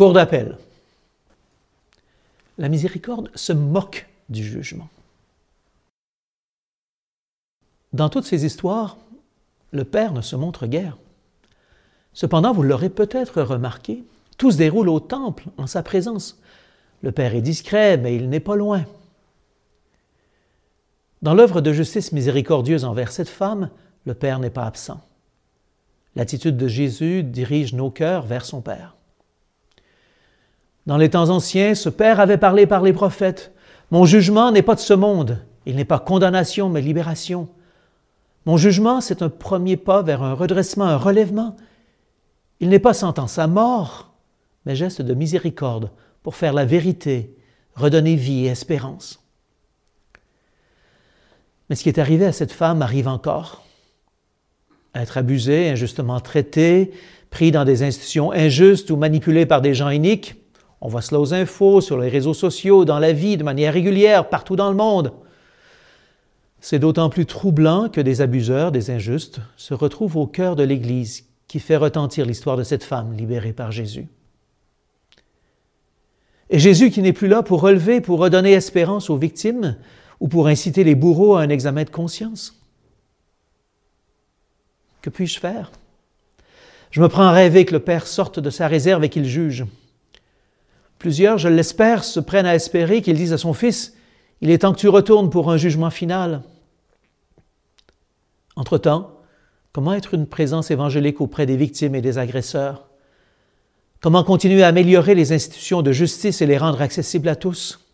Cour d'appel. La miséricorde se moque du jugement. Dans toutes ces histoires, le Père ne se montre guère. Cependant, vous l'aurez peut-être remarqué, tout se déroule au temple, en sa présence. Le Père est discret, mais il n'est pas loin. Dans l'œuvre de justice miséricordieuse envers cette femme, le Père n'est pas absent. L'attitude de Jésus dirige nos cœurs vers son Père. Dans les temps anciens, ce Père avait parlé par les prophètes. Mon jugement n'est pas de ce monde. Il n'est pas condamnation, mais libération. Mon jugement, c'est un premier pas vers un redressement, un relèvement. Il n'est pas sentence à mort, mais geste de miséricorde pour faire la vérité, redonner vie et espérance. Mais ce qui est arrivé à cette femme arrive encore. Être abusée, injustement traitée, pris dans des institutions injustes ou manipulé par des gens iniques, on voit cela aux infos, sur les réseaux sociaux, dans la vie, de manière régulière, partout dans le monde. C'est d'autant plus troublant que des abuseurs, des injustes, se retrouvent au cœur de l'Église qui fait retentir l'histoire de cette femme libérée par Jésus. Et Jésus qui n'est plus là pour relever, pour redonner espérance aux victimes ou pour inciter les bourreaux à un examen de conscience. Que puis-je faire? Je me prends à rêver que le Père sorte de sa réserve et qu'il juge. Plusieurs, je l'espère, se prennent à espérer qu'il dise à son fils, Il est temps que tu retournes pour un jugement final. Entre-temps, comment être une présence évangélique auprès des victimes et des agresseurs? Comment continuer à améliorer les institutions de justice et les rendre accessibles à tous?